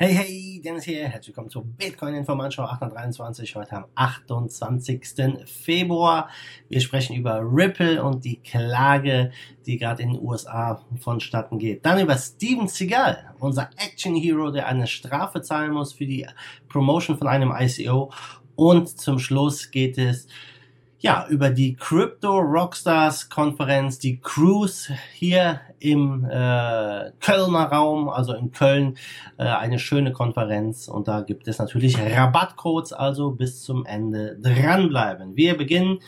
Hey, hey, Dennis hier. Herzlich willkommen zur Bitcoin Information 823. Heute am 28. Februar. Wir sprechen über Ripple und die Klage, die gerade in den USA vonstatten geht. Dann über Steven Seagal, unser Action Hero, der eine Strafe zahlen muss für die Promotion von einem ICO. Und zum Schluss geht es ja, über die Crypto Rockstars Konferenz, die Cruise hier im äh, Kölner Raum, also in Köln, äh, eine schöne Konferenz und da gibt es natürlich Rabattcodes, also bis zum Ende dranbleiben. Wir beginnen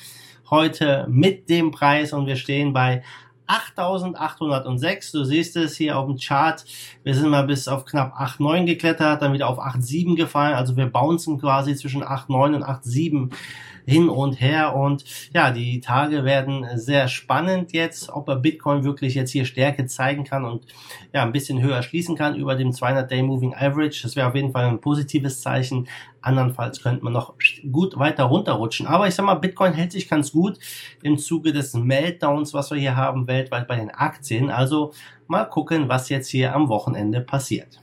heute mit dem Preis und wir stehen bei 8806. Du siehst es hier auf dem Chart. Wir sind mal bis auf knapp 8,9 geklettert, dann wieder auf 8,7 gefallen. Also wir bouncen quasi zwischen 8,9 und 8,7 hin und her und ja, die Tage werden sehr spannend jetzt, ob er Bitcoin wirklich jetzt hier Stärke zeigen kann und ja, ein bisschen höher schließen kann über dem 200-Day Moving Average. Das wäre auf jeden Fall ein positives Zeichen. Andernfalls könnte man noch gut weiter runterrutschen. Aber ich sag mal, Bitcoin hält sich ganz gut im Zuge des Meltdowns, was wir hier haben weltweit bei den Aktien. Also mal gucken, was jetzt hier am Wochenende passiert.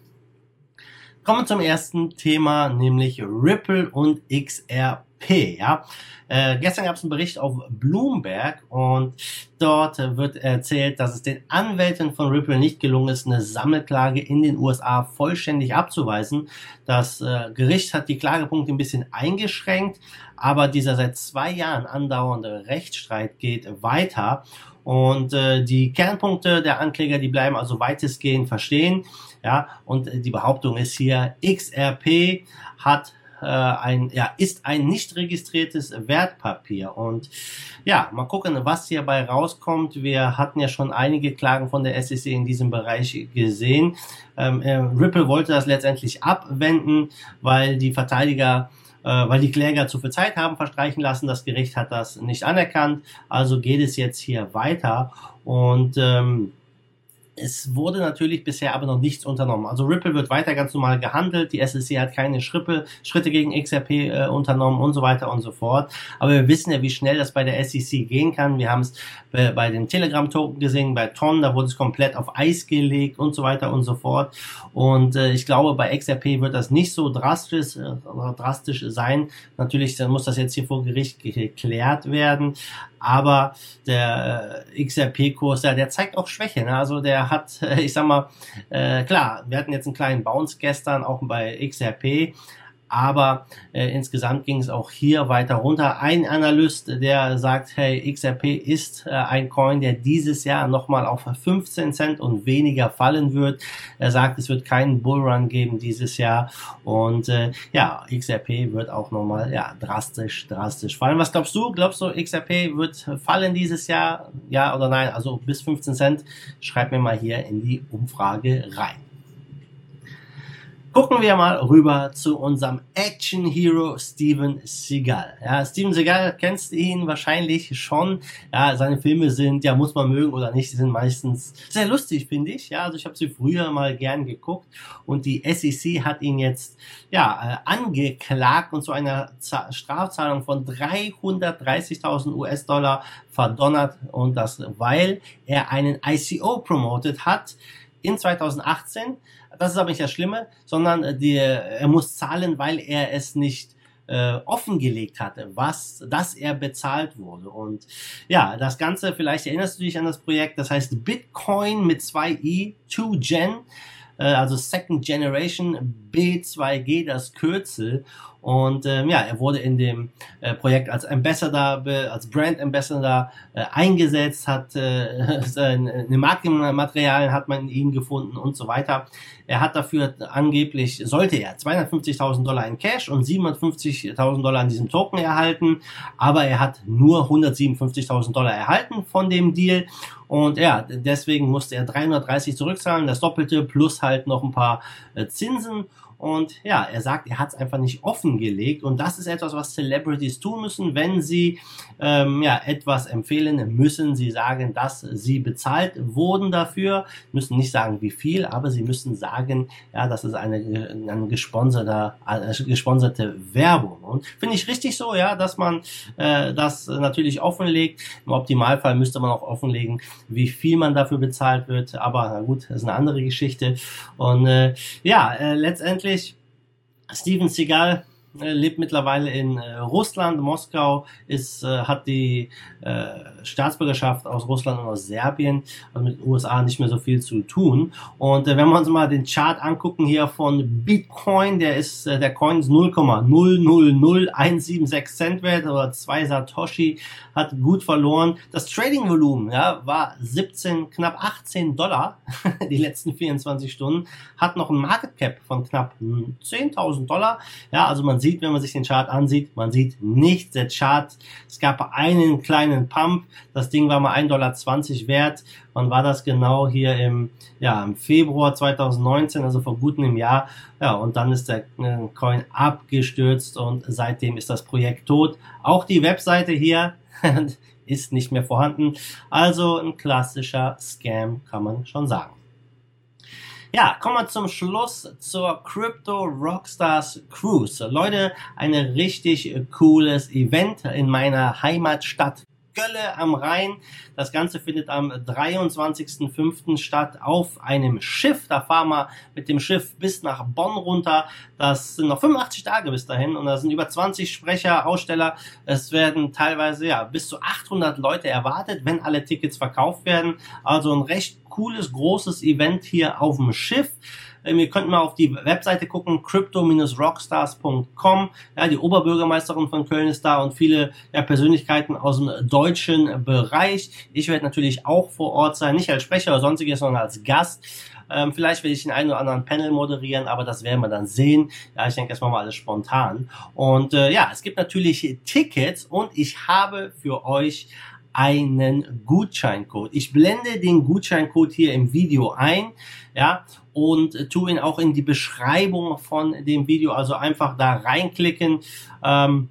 Kommen wir zum ersten Thema, nämlich Ripple und XRP. P. Ja? Äh, gestern gab es einen Bericht auf Bloomberg und dort wird erzählt, dass es den Anwälten von Ripple nicht gelungen ist, eine Sammelklage in den USA vollständig abzuweisen. Das äh, Gericht hat die Klagepunkte ein bisschen eingeschränkt, aber dieser seit zwei Jahren andauernde Rechtsstreit geht weiter und äh, die Kernpunkte der Ankläger, die bleiben also weitestgehend verstehen. Ja, und die Behauptung ist hier, XRP hat äh, ein, ja, ist ein nicht registriertes Wertpapier. Und ja, mal gucken, was hierbei rauskommt. Wir hatten ja schon einige Klagen von der SEC in diesem Bereich gesehen. Ähm, äh, Ripple wollte das letztendlich abwenden, weil die Verteidiger äh, weil die Kläger zu viel Zeit haben verstreichen lassen. Das Gericht hat das nicht anerkannt. Also geht es jetzt hier weiter. Und ähm, es wurde natürlich bisher aber noch nichts unternommen. Also Ripple wird weiter ganz normal gehandelt, die SEC hat keine Schrippe, Schritte gegen XRP äh, unternommen und so weiter und so fort. Aber wir wissen ja, wie schnell das bei der SEC gehen kann. Wir haben es bei, bei den Telegram-Token gesehen, bei Ton, da wurde es komplett auf Eis gelegt und so weiter und so fort. Und äh, ich glaube, bei XRP wird das nicht so drastisch, äh, drastisch sein. Natürlich muss das jetzt hier vor Gericht geklärt werden. Aber der äh, XRP-Kurs, ja, der zeigt auch Schwäche. Ne? Also der hat, äh, ich sag mal, äh, klar, wir hatten jetzt einen kleinen Bounce gestern auch bei XRP, aber äh, insgesamt ging es auch hier weiter runter. Ein Analyst, der sagt, hey, XRP ist äh, ein Coin, der dieses Jahr nochmal auf 15 Cent und weniger fallen wird. Er sagt, es wird keinen Bullrun geben dieses Jahr und äh, ja, XRP wird auch nochmal ja, drastisch, drastisch fallen. Was glaubst du? Glaubst du, XRP wird fallen dieses Jahr? Ja oder nein? Also bis 15 Cent? Schreib mir mal hier in die Umfrage rein. Gucken wir mal rüber zu unserem Action Hero Steven Seagal. Ja, Steven Seagal kennst du ihn wahrscheinlich schon. Ja, seine Filme sind, ja, muss man mögen oder nicht, die sind meistens sehr lustig, finde ich. Ja, also ich habe sie früher mal gern geguckt und die SEC hat ihn jetzt ja äh, angeklagt und zu einer Strafzahlung von 330.000 US-Dollar verdonnert und das, weil er einen ICO promotet hat in 2018 das ist aber nicht das Schlimme, sondern äh, die, er muss zahlen, weil er es nicht äh, offengelegt hatte, was, dass er bezahlt wurde. Und ja, das Ganze, vielleicht erinnerst du dich an das Projekt, das heißt Bitcoin mit zwei i, 2Gen, äh, also Second Generation B2G, das Kürzel. Und ähm, ja, er wurde in dem äh, Projekt als Ambassador, als Brand Ambassador äh, eingesetzt, hat äh, seine Markenmaterialien hat man in ihm gefunden und so weiter. Er hat dafür angeblich, sollte er 250.000 Dollar in Cash und 750.000 Dollar an diesem Token erhalten, aber er hat nur 157.000 Dollar erhalten von dem Deal und ja, deswegen musste er 330 zurückzahlen, das Doppelte plus halt noch ein paar äh, Zinsen und ja, er sagt, er hat es einfach nicht offen offengelegt und das ist etwas, was Celebrities tun müssen, wenn sie ähm, ja, etwas empfehlen, müssen sie sagen, dass sie bezahlt wurden dafür, müssen nicht sagen, wie viel, aber sie müssen sagen, ja, das ist eine, eine gesponserte, äh, gesponserte Werbung. Und finde ich richtig so, ja, dass man äh, das natürlich offenlegt. Im Optimalfall müsste man auch offenlegen, wie viel man dafür bezahlt wird. Aber na gut, das ist eine andere Geschichte. Und äh, ja, äh, letztendlich Steven Seagal lebt mittlerweile in äh, Russland, Moskau, ist, äh, hat die äh, Staatsbürgerschaft aus Russland und aus Serbien, also mit den USA nicht mehr so viel zu tun. Und äh, wenn wir uns mal den Chart angucken hier von Bitcoin, der ist, äh, der Coin ist 0,000176 Cent wert oder zwei Satoshi, hat gut verloren. Das Trading-Volumen ja, war 17, knapp 18 Dollar die letzten 24 Stunden, hat noch ein Market Cap von knapp 10.000 Dollar. Ja, also man sieht, sieht, wenn man sich den Chart ansieht, man sieht nicht der Chart. Es gab einen kleinen Pump. Das Ding war mal 1,20 Dollar wert. Wann war das genau? Hier im, ja, im Februar 2019, also vor einem Jahr. Ja, und dann ist der äh, Coin abgestürzt und seitdem ist das Projekt tot. Auch die Webseite hier ist nicht mehr vorhanden. Also ein klassischer Scam, kann man schon sagen. Ja, kommen wir zum Schluss zur Crypto Rockstars Cruise. Leute, ein richtig cooles Event in meiner Heimatstadt Gölle am Rhein. Das Ganze findet am 23.05. statt auf einem Schiff. Da fahren wir mit dem Schiff bis nach Bonn runter. Das sind noch 85 Tage bis dahin und da sind über 20 Sprecher, Aussteller. Es werden teilweise ja bis zu 800 Leute erwartet, wenn alle Tickets verkauft werden. Also ein recht cooles, großes Event hier auf dem Schiff. Ähm, ihr könnt mal auf die Webseite gucken, crypto-rockstars.com. Ja, die Oberbürgermeisterin von Köln ist da und viele ja, Persönlichkeiten aus dem deutschen Bereich. Ich werde natürlich auch vor Ort sein, nicht als Sprecher oder sonstiges, sondern als Gast. Ähm, vielleicht werde ich den einen oder anderen Panel moderieren, aber das werden wir dann sehen. Ja, ich denke erstmal mal alles spontan. Und äh, ja, es gibt natürlich Tickets und ich habe für euch einen Gutscheincode. Ich blende den Gutscheincode hier im Video ein, ja, und tue ihn auch in die Beschreibung von dem Video, also einfach da reinklicken. Ähm,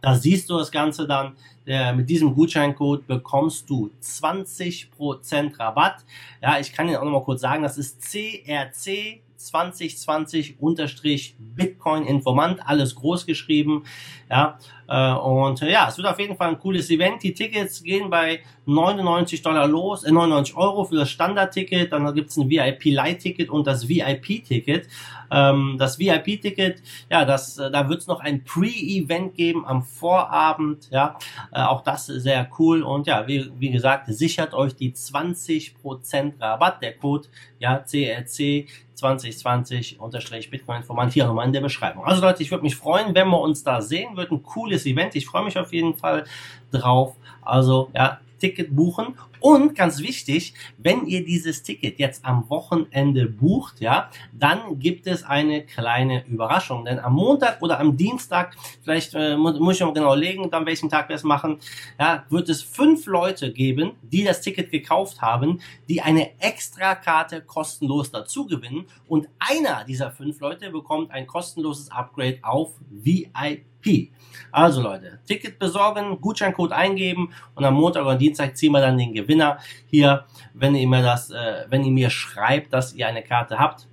da siehst du das Ganze dann. Äh, mit diesem Gutscheincode bekommst du 20% Rabatt. Ja, ich kann dir auch noch mal kurz sagen, das ist CRC 2020 unterstrich Bitcoin Informant, alles groß geschrieben. Ja, äh, und ja, es wird auf jeden Fall ein cooles Event. Die Tickets gehen bei 99 Dollar los, äh, 99 Euro für das Standardticket. Dann gibt's ein VIP Light Ticket und das VIP Ticket. Ähm, das VIP Ticket, ja, das, äh, da wird's noch ein Pre-Event geben am Vorabend. Ja, äh, auch das sehr cool. Und ja, wie, wie gesagt, sichert euch die 20% Rabatt. Der Code, ja, CRC 2020 unterstrich Bitcoin Informant hier nochmal in der Beschreibung. Also Leute, ich würde mich freuen, wenn wir uns da sehen. Wird ein Event. Ich freue mich auf jeden Fall drauf. Also ja, Ticket buchen. Und ganz wichtig, wenn ihr dieses Ticket jetzt am Wochenende bucht, ja, dann gibt es eine kleine Überraschung. Denn am Montag oder am Dienstag, vielleicht äh, muss ich noch genau legen, dann welchen Tag wir es machen, ja, wird es fünf Leute geben, die das Ticket gekauft haben, die eine Extrakarte kostenlos dazu gewinnen. Und einer dieser fünf Leute bekommt ein kostenloses Upgrade auf VIP. Also Leute, Ticket besorgen, Gutscheincode eingeben und am Montag oder Dienstag ziehen wir dann den Gewinner hier. Wenn ihr mir das, äh, wenn ihr mir schreibt, dass ihr eine Karte habt,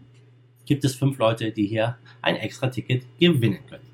gibt es fünf Leute, die hier ein extra Ticket gewinnen können.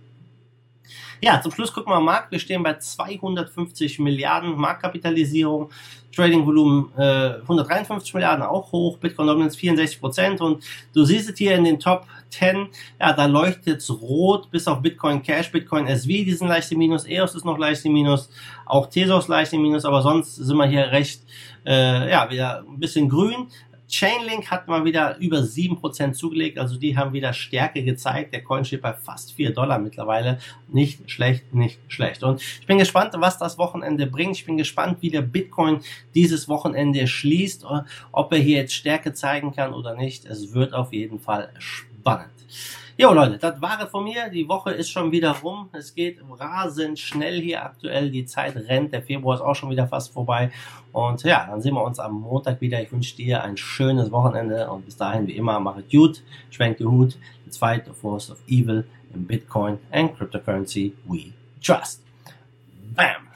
Ja, zum Schluss gucken wir mal Markt. Wir stehen bei 250 Milliarden Marktkapitalisierung. Trading-Volumen äh, 153 Milliarden, auch hoch. Bitcoin Dominance 64 Prozent. Und du siehst es hier in den Top 10. Ja, da leuchtet es rot bis auf Bitcoin Cash, Bitcoin SV, die sind leicht im Minus. EOS ist noch leicht im Minus. Auch Tesos leicht im Minus. Aber sonst sind wir hier recht, äh, ja, wieder ein bisschen grün. Chainlink hat mal wieder über 7% zugelegt, also die haben wieder Stärke gezeigt. Der Coin steht bei fast 4 Dollar mittlerweile. Nicht schlecht, nicht schlecht. Und ich bin gespannt, was das Wochenende bringt. Ich bin gespannt, wie der Bitcoin dieses Wochenende schließt, ob er hier jetzt Stärke zeigen kann oder nicht. Es wird auf jeden Fall spannend. Jo Leute, das war es von mir. Die Woche ist schon wieder rum. Es geht rasend schnell hier aktuell. Die Zeit rennt. Der Februar ist auch schon wieder fast vorbei. Und ja, dann sehen wir uns am Montag wieder. Ich wünsche dir ein schönes Wochenende und bis dahin wie immer, mach es gut, schwenk den Hut. The fight, the force of evil in Bitcoin and cryptocurrency we trust. Bam!